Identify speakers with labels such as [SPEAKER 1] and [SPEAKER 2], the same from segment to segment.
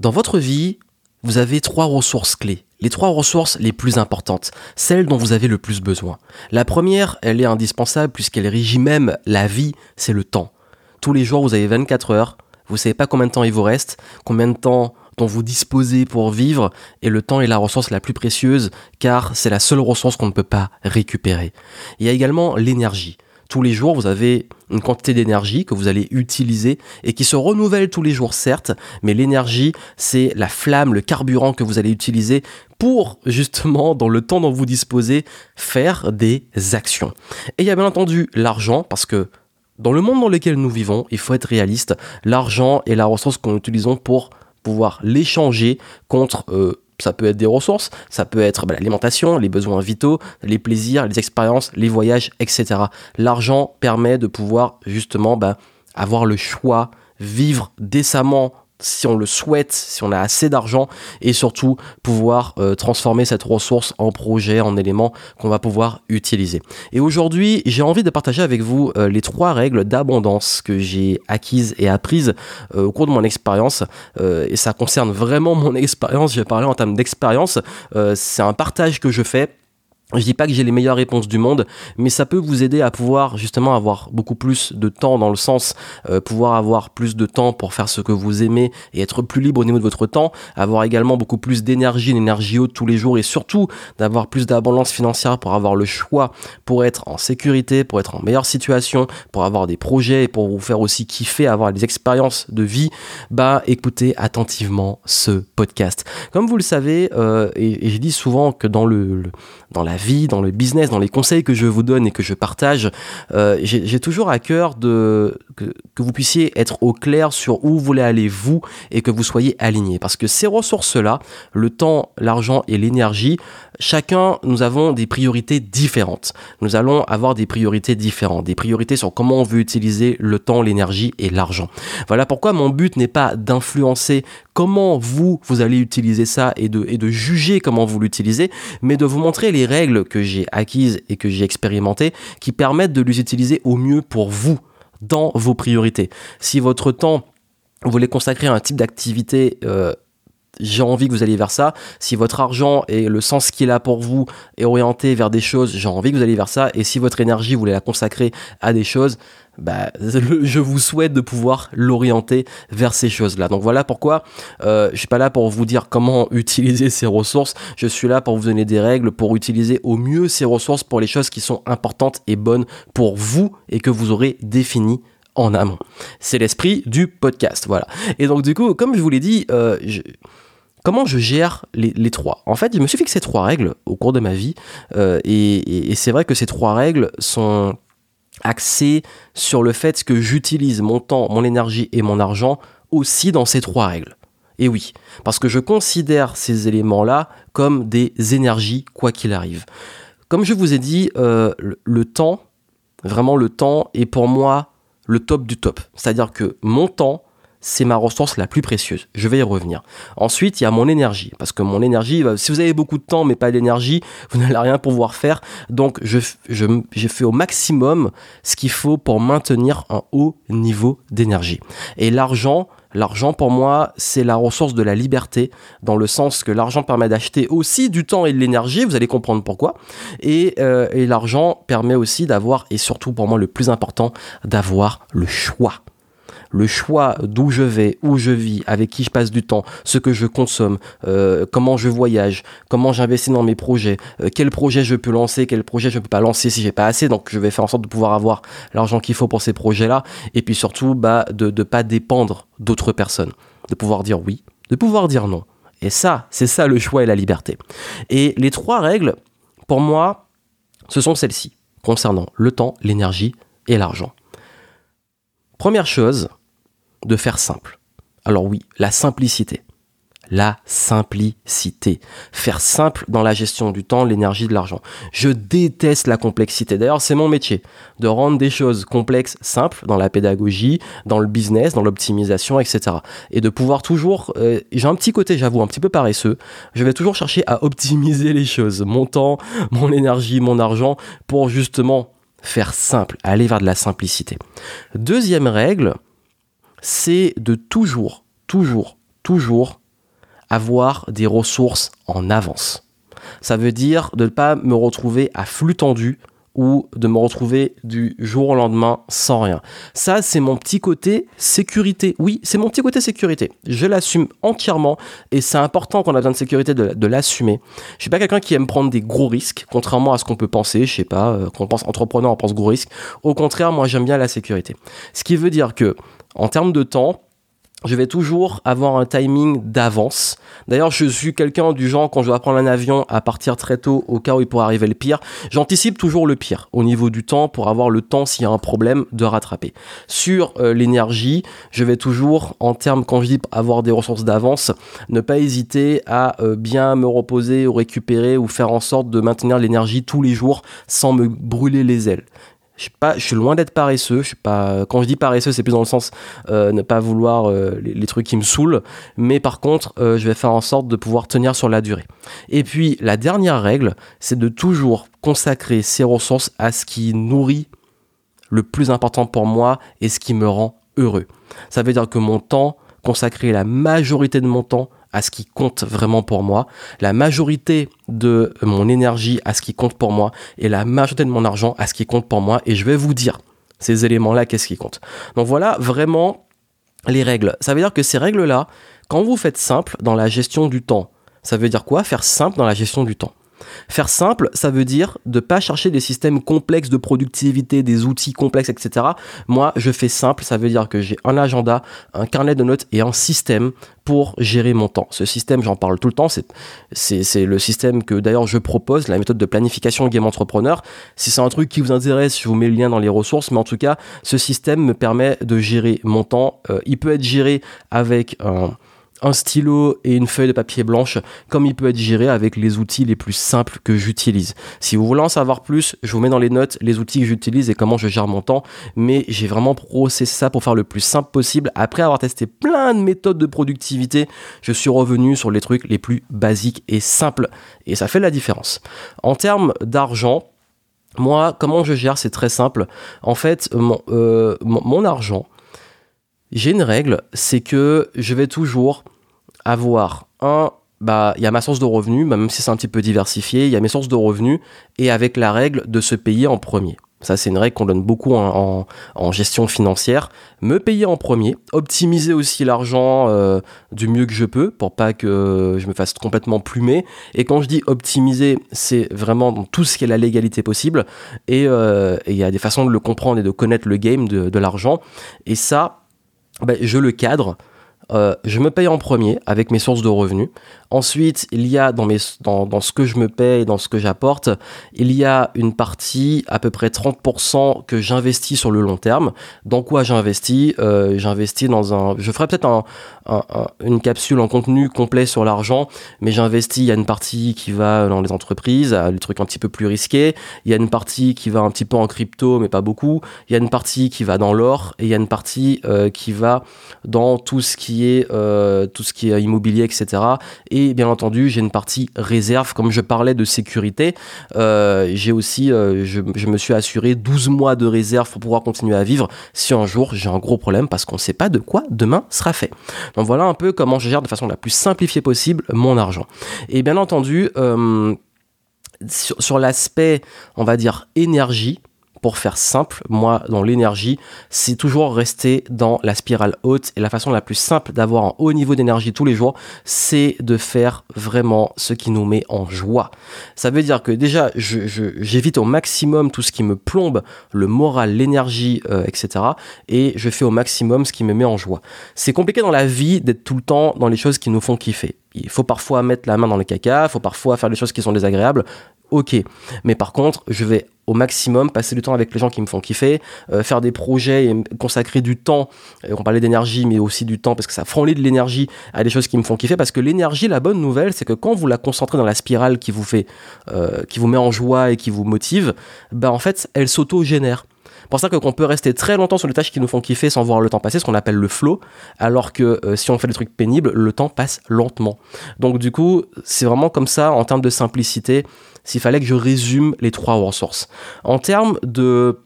[SPEAKER 1] Dans votre vie, vous avez trois ressources clés. Les trois ressources les plus importantes, celles dont vous avez le plus besoin. La première, elle est indispensable puisqu'elle régit même la vie, c'est le temps. Tous les jours, vous avez 24 heures, vous savez pas combien de temps il vous reste, combien de temps dont vous disposez pour vivre, et le temps est la ressource la plus précieuse car c'est la seule ressource qu'on ne peut pas récupérer. Il y a également l'énergie tous les jours, vous avez une quantité d'énergie que vous allez utiliser et qui se renouvelle tous les jours, certes, mais l'énergie, c'est la flamme, le carburant que vous allez utiliser pour justement, dans le temps dont vous disposez, faire des actions. Et il y a bien entendu l'argent, parce que dans le monde dans lequel nous vivons, il faut être réaliste, l'argent est la ressource qu'on utilise pour pouvoir l'échanger contre euh, ça peut être des ressources, ça peut être bah, l'alimentation, les besoins vitaux, les plaisirs, les expériences, les voyages, etc. L'argent permet de pouvoir justement bah, avoir le choix, vivre décemment si on le souhaite, si on a assez d'argent et surtout pouvoir euh, transformer cette ressource en projet, en élément qu'on va pouvoir utiliser. Et aujourd'hui, j'ai envie de partager avec vous euh, les trois règles d'abondance que j'ai acquises et apprises euh, au cours de mon expérience et ça concerne vraiment mon expérience, je vais parler en termes d'expérience, c'est un partage que je fais je dis pas que j'ai les meilleures réponses du monde, mais ça peut vous aider à pouvoir justement avoir beaucoup plus de temps dans le sens euh, pouvoir avoir plus de temps pour faire ce que vous aimez et être plus libre au niveau de votre temps, avoir également beaucoup plus d'énergie, une énergie haute tous les jours et surtout d'avoir plus d'abondance financière pour avoir le choix pour être en sécurité, pour être en meilleure situation, pour avoir des projets et pour vous faire aussi kiffer, avoir des expériences de vie, bah écoutez attentivement ce podcast. Comme vous le savez, euh, et, je dis souvent que dans le, le dans la dans le business, dans les conseils que je vous donne et que je partage, euh, j'ai toujours à cœur de que, vous puissiez être au clair sur où vous voulez aller vous et que vous soyez aligné. Parce que ces ressources-là, le temps, l'argent et l'énergie, chacun, nous avons des priorités différentes. Nous allons avoir des priorités différentes, des priorités sur comment on veut utiliser le temps, l'énergie et l'argent. Voilà pourquoi mon but n'est pas d'influencer comment vous, vous allez utiliser ça et de, et de juger comment vous l'utilisez, mais de vous montrer les règles que j'ai acquises et que j'ai expérimentées qui permettent de les utiliser au mieux pour vous dans vos priorités. Si votre temps, vous voulez consacrer à un type d'activité, euh, j'ai envie que vous alliez vers ça. Si votre argent et le sens qu'il a pour vous est orienté vers des choses, j'ai envie que vous alliez vers ça. Et si votre énergie, vous voulez la consacrer à des choses, bah, je vous souhaite de pouvoir l'orienter vers ces choses-là. Donc voilà pourquoi euh, je suis pas là pour vous dire comment utiliser ces ressources. Je suis là pour vous donner des règles pour utiliser au mieux ces ressources pour les choses qui sont importantes et bonnes pour vous et que vous aurez définies en amont. C'est l'esprit du podcast, voilà. Et donc du coup, comme je vous l'ai dit, euh, comment je gère les, trois? En fait, je me suis fixé trois règles au cours de ma vie, euh, et, c'est vrai que ces trois règles sont axées sur le fait que j'utilise mon temps, mon énergie et mon argent aussi dans ces trois règles. Et oui, parce que je considère ces éléments-là comme des énergies, quoi qu'il arrive. Comme je vous ai dit, euh, le temps, vraiment le temps est pour moi le top du top. C'est-à-dire que mon temps, c'est ma ressource la plus précieuse. Je vais y revenir. Ensuite, il y a mon énergie. Parce que mon énergie, bah, si vous avez beaucoup de temps mais pas d'énergie, vous n'allez rien pouvoir faire. Donc, je, je, j'ai fait au maximum ce qu'il faut pour maintenir un haut niveau d'énergie. Et l'argent, L'argent, pour moi, c'est la ressource de la liberté, dans le sens que l'argent permet d'acheter aussi du temps et de l'énergie, vous allez comprendre pourquoi. Et, euh, et l'argent permet aussi d'avoir, et surtout pour moi le plus important, d'avoir le choix le choix d'où je vais, où je vis, avec qui je passe du temps, ce que je consomme, euh, comment je voyage, comment j'investis dans mes projets, euh, quel projet je peux lancer, quel projet je ne peux pas lancer si j'ai pas assez. Donc je vais faire en sorte de pouvoir avoir l'argent qu'il faut pour ces projets-là. Et puis surtout, bah, de ne pas dépendre d'autres personnes. De pouvoir dire oui, de pouvoir dire non. Et ça, c'est ça le choix et la liberté. Et les trois règles, pour moi, ce sont celles-ci, concernant le temps, l'énergie et l'argent. Première chose, de faire simple. Alors oui, la simplicité. La simplicité. Faire simple dans la gestion du temps, l'énergie, de l'argent. Je déteste la complexité. D'ailleurs, c'est mon métier de rendre des choses complexes simples dans la pédagogie, dans le business, dans l'optimisation, etc. Et de pouvoir toujours... Euh, j'ai un petit côté, j'avoue, un petit peu paresseux. Je vais toujours chercher à optimiser les choses. Mon temps, mon énergie, mon argent, pour justement faire simple, aller vers de la simplicité. Deuxième règle, c'est de toujours, toujours, toujours avoir des ressources en avance. Ça veut dire de ne pas me retrouver à flux tendu ou de me retrouver du jour au lendemain sans rien. Ça, c'est mon petit côté sécurité. Oui, c'est mon petit côté sécurité. Je l'assume entièrement et c'est important quand on a besoin de sécurité de, l'assumer. Je suis pas quelqu'un qui aime prendre des gros risques, contrairement à ce qu'on peut penser. Je sais pas, euh, quand on pense entrepreneur, on pense gros risques. Au contraire, moi, j'aime bien la sécurité. Ce qui veut dire que, en termes de temps, je vais toujours avoir un timing d'avance. D'ailleurs, je suis quelqu'un du genre, quand je dois prendre un avion, à partir très tôt au cas où il pourrait arriver le pire, j'anticipe toujours le pire au niveau du temps pour avoir le temps, s'il y a un problème, de rattraper. Sur euh, l'énergie, je vais toujours, en termes, quand je dis avoir des ressources d'avance, ne pas hésiter à euh, bien me reposer ou récupérer ou faire en sorte de maintenir l'énergie tous les jours sans me brûler les ailes. Je suis loin d'être paresseux. Quand je dis paresseux, c'est plus dans le sens euh, ne pas vouloir euh, les, trucs qui me saoulent. Mais par contre, euh, je vais faire en sorte de pouvoir tenir sur la durée. Et puis la dernière règle, c'est de toujours consacrer ses ressources à ce qui nourrit le plus important pour moi et ce qui me rend heureux. Ça veut dire que mon temps, consacrer la majorité de mon temps à ce qui compte vraiment pour moi, la majorité de mon énergie à ce qui compte pour moi et la majorité de mon argent à ce qui compte pour moi. Et je vais vous dire ces éléments-là, qu'est-ce qui compte. Donc voilà vraiment les règles. Ça veut dire que ces règles-là, quand vous faites simple dans la gestion du temps, ça veut dire quoi? Faire simple dans la gestion du temps. Faire simple, ça veut dire de ne pas chercher des systèmes complexes de productivité, des outils complexes, etc. Moi, je fais simple, ça veut dire que j'ai un agenda, un carnet de notes et un système pour gérer mon temps. Ce système, j'en parle tout le temps, c'est le système que d'ailleurs je propose, la méthode de planification Game Entrepreneur. Si c'est un truc qui vous intéresse, je vous mets le lien dans les ressources, mais en tout cas, ce système me permet de gérer mon temps. Euh, il peut être géré avec un un stylo et une feuille de papier blanche, comme il peut être géré avec les outils les plus simples que j'utilise. Si vous voulez en savoir plus, je vous mets dans les notes les outils que j'utilise et comment je gère mon temps, mais j'ai vraiment processé ça pour faire le plus simple possible. Après avoir testé plein de méthodes de productivité, je suis revenu sur les trucs les plus basiques et simples, et ça fait la différence. En termes d'argent, moi, comment je gère, c'est très simple. En fait, mon, euh, mon argent, j'ai une règle, c'est que je vais toujours avoir un bah il y a ma source de revenus, bah, même si c'est un petit peu diversifié, il y a mes sources de revenus et avec la règle de se payer en premier. Ça, c'est une règle qu'on donne beaucoup en, gestion financière. Me payer en premier, optimiser aussi l'argent euh, du mieux que je peux pour pas que je me fasse complètement plumer. Et quand je dis optimiser, c'est vraiment tout ce qui est la légalité possible. Et euh, il y a des façons de le comprendre et de connaître le game de l'argent. Et ça, ben, je le cadre. Euh, je me paye en premier avec mes sources de revenus. Ensuite, il y a dans, ce que je me paye, dans ce que j'apporte, il y a une partie, à peu près 30% que j'investis sur le long terme. Dans quoi j'investis? Euh, J'investis dans un... Je ferai peut-être un, une capsule en contenu complet sur l'argent, mais j'investis, il y a une partie qui va dans les entreprises, les trucs un petit peu plus risqués, il y a une partie qui va un petit peu en crypto, mais pas beaucoup, il y a une partie qui va dans l'or, et il y a une partie euh, qui va dans tout ce qui euh, tout ce qui est immobilier, etc. Et bien entendu, j'ai une partie réserve, comme je parlais de sécurité, euh, j'ai aussi, je, je, me suis assuré 12 mois de réserve pour pouvoir continuer à vivre si un jour j'ai un gros problème, parce qu'on ne sait pas de quoi demain sera fait. Donc voilà un peu comment je gère de façon la plus simplifiée possible mon argent. Et bien entendu, euh, sur l'aspect, on va dire, énergie, pour faire simple, moi, dans l'énergie, c'est toujours rester dans la spirale haute. Et la façon la plus simple d'avoir un haut niveau d'énergie tous les jours, c'est de faire vraiment ce qui nous met en joie. Ça veut dire que déjà, j'évite au maximum tout ce qui me plombe, le moral, l'énergie, euh, etc. Et je fais au maximum ce qui me met en joie. C'est compliqué dans la vie d'être tout le temps dans les choses qui nous font kiffer. Il faut parfois mettre la main dans le caca, il faut parfois faire des choses qui sont désagréables ok. Mais par contre, je vais au maximum passer du temps avec les gens qui me font kiffer, euh, faire des projets et consacrer du temps. Euh, on parlait d'énergie, mais aussi du temps parce que ça frôler de l'énergie à des choses qui me font kiffer. Parce que l'énergie, la bonne nouvelle, c'est que quand vous la concentrez dans la spirale qui vous fait, euh, qui vous met en joie et qui vous motive, bah en fait, elle s'auto-génère pour ça que qu'on peut rester très longtemps sur les tâches qui nous font kiffer sans voir le temps passer, ce qu'on appelle le flow, alors que euh, si on fait des trucs pénibles, le temps passe lentement. Donc du coup, c'est vraiment comme ça en termes de simplicité, s'il fallait que je résume les trois ressources. En termes de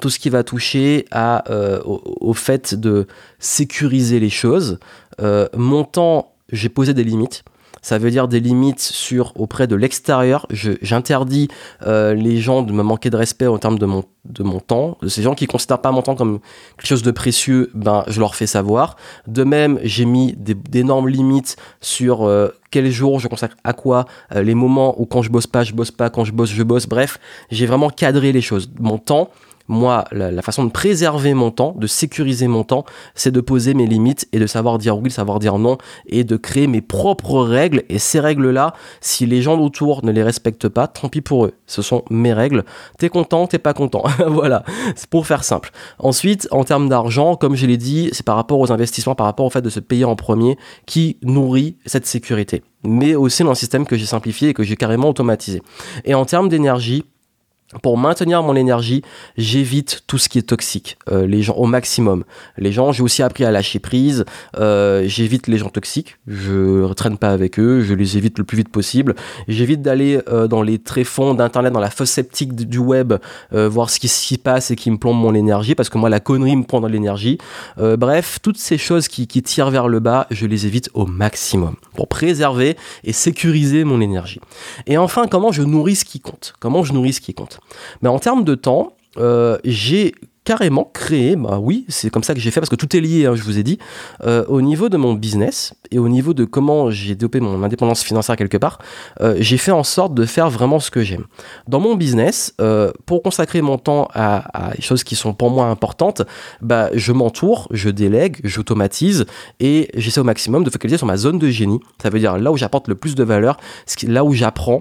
[SPEAKER 1] tout ce qui va toucher à, euh, au, fait de sécuriser les choses, euh, mon temps j'ai posé des limites. Ça veut dire des limites sur auprès de l'extérieur. J'interdis euh, les gens de me manquer de respect en termes de mon, de mon temps. Ces gens qui ne considèrent pas mon temps comme quelque chose de précieux, ben, je leur fais savoir. De même, j'ai mis d'énormes limites sur euh, quel jour je consacre à quoi, euh, les moments où quand je bosse pas, je bosse pas, quand je bosse, je bosse. Bref, j'ai vraiment cadré les choses. Mon temps, moi, la, façon de préserver mon temps, de sécuriser mon temps, c'est de poser mes limites et de savoir dire oui, de savoir dire non et de créer mes propres règles. Et ces règles-là, si les gens autour ne les respectent pas, tant pis pour eux. Ce sont mes règles. T'es content, t'es pas content. voilà, c'est pour faire simple. Ensuite, en termes d'argent, comme je l'ai dit, c'est par rapport aux investissements, par rapport au fait de se payer en premier qui nourrit cette sécurité. Mais aussi dans un système que j'ai simplifié et que j'ai carrément automatisé. Et en termes d'énergie, pour maintenir mon énergie, j'évite tout ce qui est toxique, euh, les gens au maximum. Les gens, j'ai aussi appris à lâcher prise. Euh, j'évite les gens toxiques. Je traîne pas avec eux. Je les évite le plus vite possible. J'évite d'aller euh, dans les tréfonds d'internet, dans la fosse sceptique du web, voir ce qui s'y passe et qui me plombe mon énergie, parce que moi la connerie me prend dans l'énergie. bref, toutes ces choses qui, qui tirent vers le bas, je les évite au maximum pour préserver et sécuriser mon énergie. Et enfin, comment je nourris ce qui compte? Comment je nourris ce qui compte? Mais en termes de temps, euh, j'ai carrément créé, bah oui, c'est comme ça que j'ai fait parce que tout est lié, hein, je vous ai dit, euh, au niveau de mon business et au niveau de comment j'ai développé mon indépendance financière quelque part, euh, j'ai fait en sorte de faire vraiment ce que j'aime. Dans mon business, pour consacrer mon temps à, des choses qui sont pour moi importantes, bah, je m'entoure, je délègue, j'automatise et j'essaie au maximum de focaliser sur ma zone de génie. Ça veut dire là où j'apporte le plus de valeur, là où j'apprends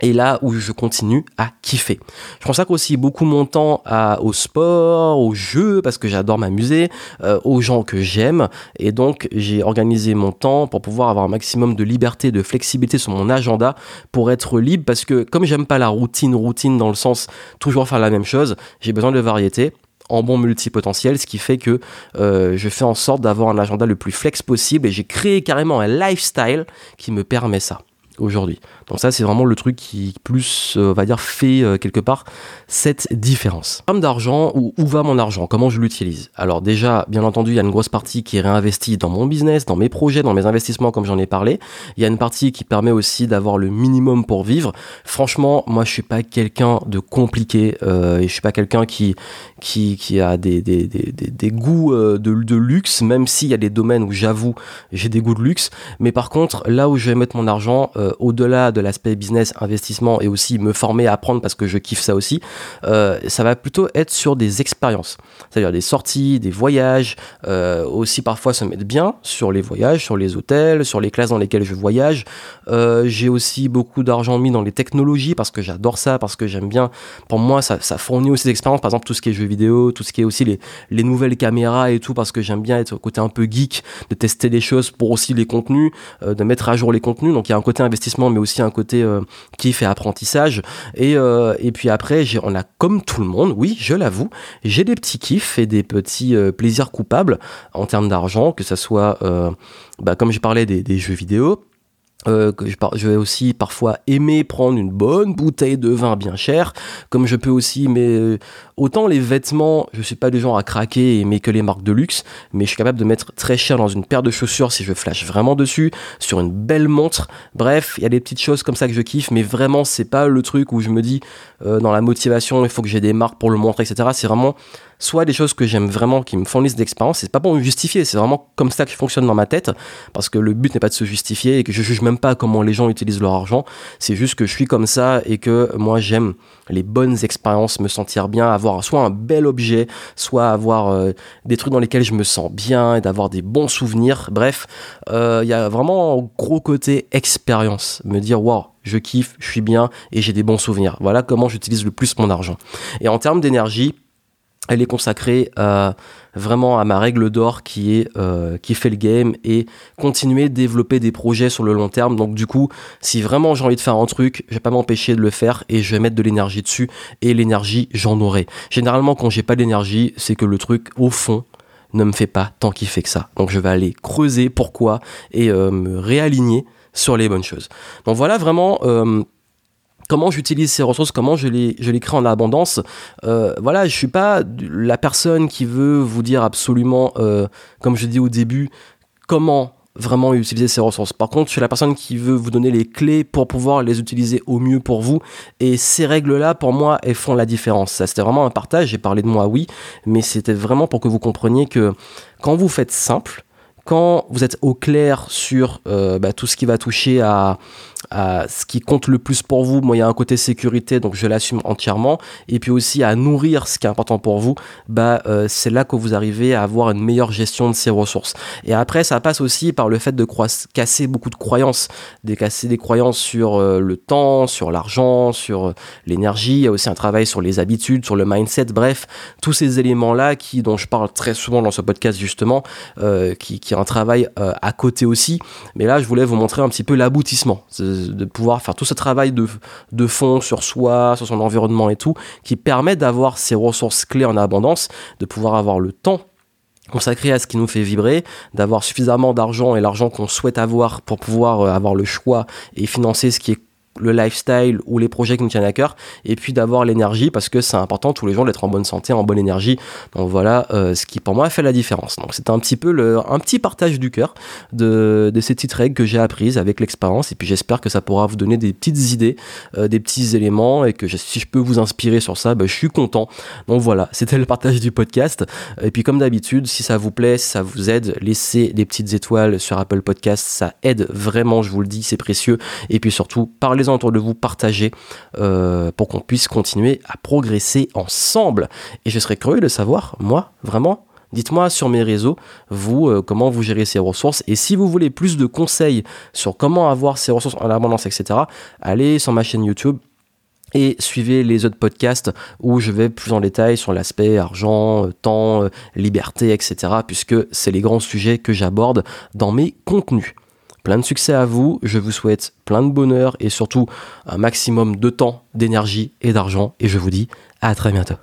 [SPEAKER 1] et là où je continue à kiffer. Je consacre aussi beaucoup mon temps au sport, aux jeux, parce que j'adore m'amuser, euh, aux gens que j'aime. Et donc, j'ai organisé mon temps pour pouvoir avoir un maximum de liberté, de flexibilité sur mon agenda pour être libre. Parce que comme j'aime pas la routine, routine dans le sens toujours faire la même chose, j'ai besoin de variété en bon multipotentiel, ce qui fait que euh, je fais en sorte d'avoir un agenda le plus flex possible et j'ai créé carrément un lifestyle qui me permet ça aujourd'hui. Donc ça, c'est vraiment le truc qui plus, euh, va dire, fait euh, quelque part cette différence. En d'argent, où, où, va mon argent? Comment je l'utilise? Alors déjà, bien entendu, il y a une grosse partie qui est réinvestie dans mon business, dans mes projets, dans mes investissements, comme j'en ai parlé. Il y a une partie qui permet aussi d'avoir le minimum pour vivre. Franchement, moi, je suis pas quelqu'un de compliqué euh, et je suis pas quelqu'un qui, qui, a des, des, des, des goûts de, de luxe, même s'il y a des domaines où j'avoue j'ai des goûts de luxe. Mais par contre, là où je vais mettre mon argent, au-delà de l'aspect business, investissement et aussi me former, apprendre parce que je kiffe ça aussi, euh, ça va plutôt être sur des expériences, c'est-à-dire des sorties, des voyages, euh, aussi parfois se mettre bien sur les voyages, sur les hôtels, sur les classes dans lesquelles je voyage. J'ai aussi beaucoup d'argent mis dans les technologies parce que j'adore ça, parce que j'aime bien. Pour moi, ça, fournit aussi des expériences, par exemple tout ce qui est jeux vidéo, tout ce qui est aussi les, les nouvelles caméras et tout, parce que j'aime bien être au côté un peu geek, de tester des choses pour aussi les contenus, de mettre à jour les contenus. Donc il y a un côté investissement, mais aussi un côté euh, kiff et apprentissage. Et, euh, et puis après, on a comme tout le monde, oui, je l'avoue, j'ai des petits kiffs et des petits euh, plaisirs coupables en termes d'argent, que ce soit, bah, comme j'ai parlé des, des jeux vidéo, euh, que je, je, vais aussi parfois aimer prendre une bonne bouteille de vin bien cher, comme je peux aussi, mais euh, autant les vêtements, je suis pas du genre à craquer et aimer que les marques de luxe, mais je suis capable de mettre très cher dans une paire de chaussures si je flash vraiment dessus, sur une belle montre. Bref, il y a des petites choses comme ça que je kiffe, mais vraiment c'est pas le truc où je me dis euh, dans la motivation il faut que j'ai des marques pour le montrer, etc. C'est vraiment soit des choses que j'aime vraiment, qui me fournissent d'expérience. C'est pas pour me justifier, c'est vraiment comme ça que je fonctionne dans ma tête, parce que le but n'est pas de se justifier et que je juge même pas comment les gens utilisent leur argent. C'est juste que je suis comme ça et que moi j'aime les bonnes expériences, me sentir bien, avoir soit un bel objet, soit avoir euh, des trucs dans lesquels je me sens bien et d'avoir des bons souvenirs. Bref, euh, il y a vraiment un gros côté expérience, me dire waouh je kiffe, je suis bien et j'ai des bons souvenirs. Voilà comment j'utilise le plus mon argent. Et en termes d'énergie, elle est consacrée euh, vraiment à ma règle d'or qui est euh, qui fait le game et continuer de développer des projets sur le long terme. Donc du coup, si vraiment j'ai envie de faire un truc, je vais pas m'empêcher de le faire et je vais mettre de l'énergie dessus et l'énergie j'en aurai. Généralement quand j'ai pas d'énergie, c'est que le truc au fond ne me fait pas tant qu'il fait que ça. Donc je vais aller creuser pourquoi et euh, me réaligner sur les bonnes choses. Donc voilà vraiment comment j'utilise ces ressources, comment je les, je les crée en abondance. Euh, voilà, je suis pas la personne qui veut vous dire absolument, euh, comme je dis au début, comment vraiment utiliser ces ressources. Par contre, je suis la personne qui veut vous donner les clés pour pouvoir les utiliser au mieux pour vous. Et ces règles-là, pour moi, elles font la différence. Ça, c'était vraiment un partage. J'ai parlé de moi, oui, mais c'était vraiment pour que vous compreniez que quand vous faites simple, quand vous êtes au clair sur euh, bah, tout ce qui va toucher à, à ce qui compte le plus pour vous. Moi, il y a un côté sécurité, donc je l'assume entièrement. Et puis aussi à nourrir ce qui est important pour vous, bah, euh, c'est là que vous arrivez à avoir une meilleure gestion de ces ressources. Et après, ça passe aussi par le fait de casser beaucoup de croyances, de casser des croyances sur euh, le temps, sur l'argent, sur euh, l'énergie. Il y a aussi un travail sur les habitudes, sur le mindset. Bref, tous ces éléments-là qui, dont je parle très souvent dans ce podcast justement, qui, qui est un travail à côté aussi. Mais là, je voulais vous montrer un petit peu l'aboutissement de, pouvoir faire tout ce travail de, de fond sur soi, sur son environnement et tout, qui permet d'avoir ces ressources clés en abondance, de pouvoir avoir le temps consacré à ce qui nous fait vibrer, d'avoir suffisamment d'argent et l'argent qu'on souhaite avoir pour pouvoir euh, avoir le choix et financer ce qui est le lifestyle ou les projets qui nous tiennent à cœur, et puis d'avoir l'énergie parce que c'est important tous les jours d'être en bonne santé, en bonne énergie. Donc voilà euh, ce qui pour moi fait la différence. Donc c'est un petit peu le, un petit partage du cœur de, de ces petites règles que j'ai apprises avec l'expérience, et puis j'espère que ça pourra vous donner des petites idées, euh, des petits éléments, et que si je peux vous inspirer sur ça, bah, je suis content. Donc voilà, c'était le partage du podcast. Et puis comme d'habitude, si ça vous plaît, si ça vous aide, laissez des petites étoiles sur Apple Podcast, ça aide vraiment, je vous le dis, c'est précieux. Et puis surtout, parlez de vous, partager euh, pour qu'on puisse continuer à progresser ensemble. Et je serais curieux de savoir, moi, vraiment, Dites-moi sur mes réseaux, vous, euh, comment vous gérez ces ressources. Et si vous voulez plus de conseils sur comment avoir ces ressources en abondance, etc., allez sur ma chaîne YouTube et suivez les autres podcasts où je vais plus en détail sur l'aspect argent, euh, temps, liberté, etc., puisque c'est les grands sujets que j'aborde dans mes contenus. Plein de succès à vous, je vous souhaite plein de bonheur et surtout un maximum de temps, d'énergie et d'argent et je vous dis à très bientôt.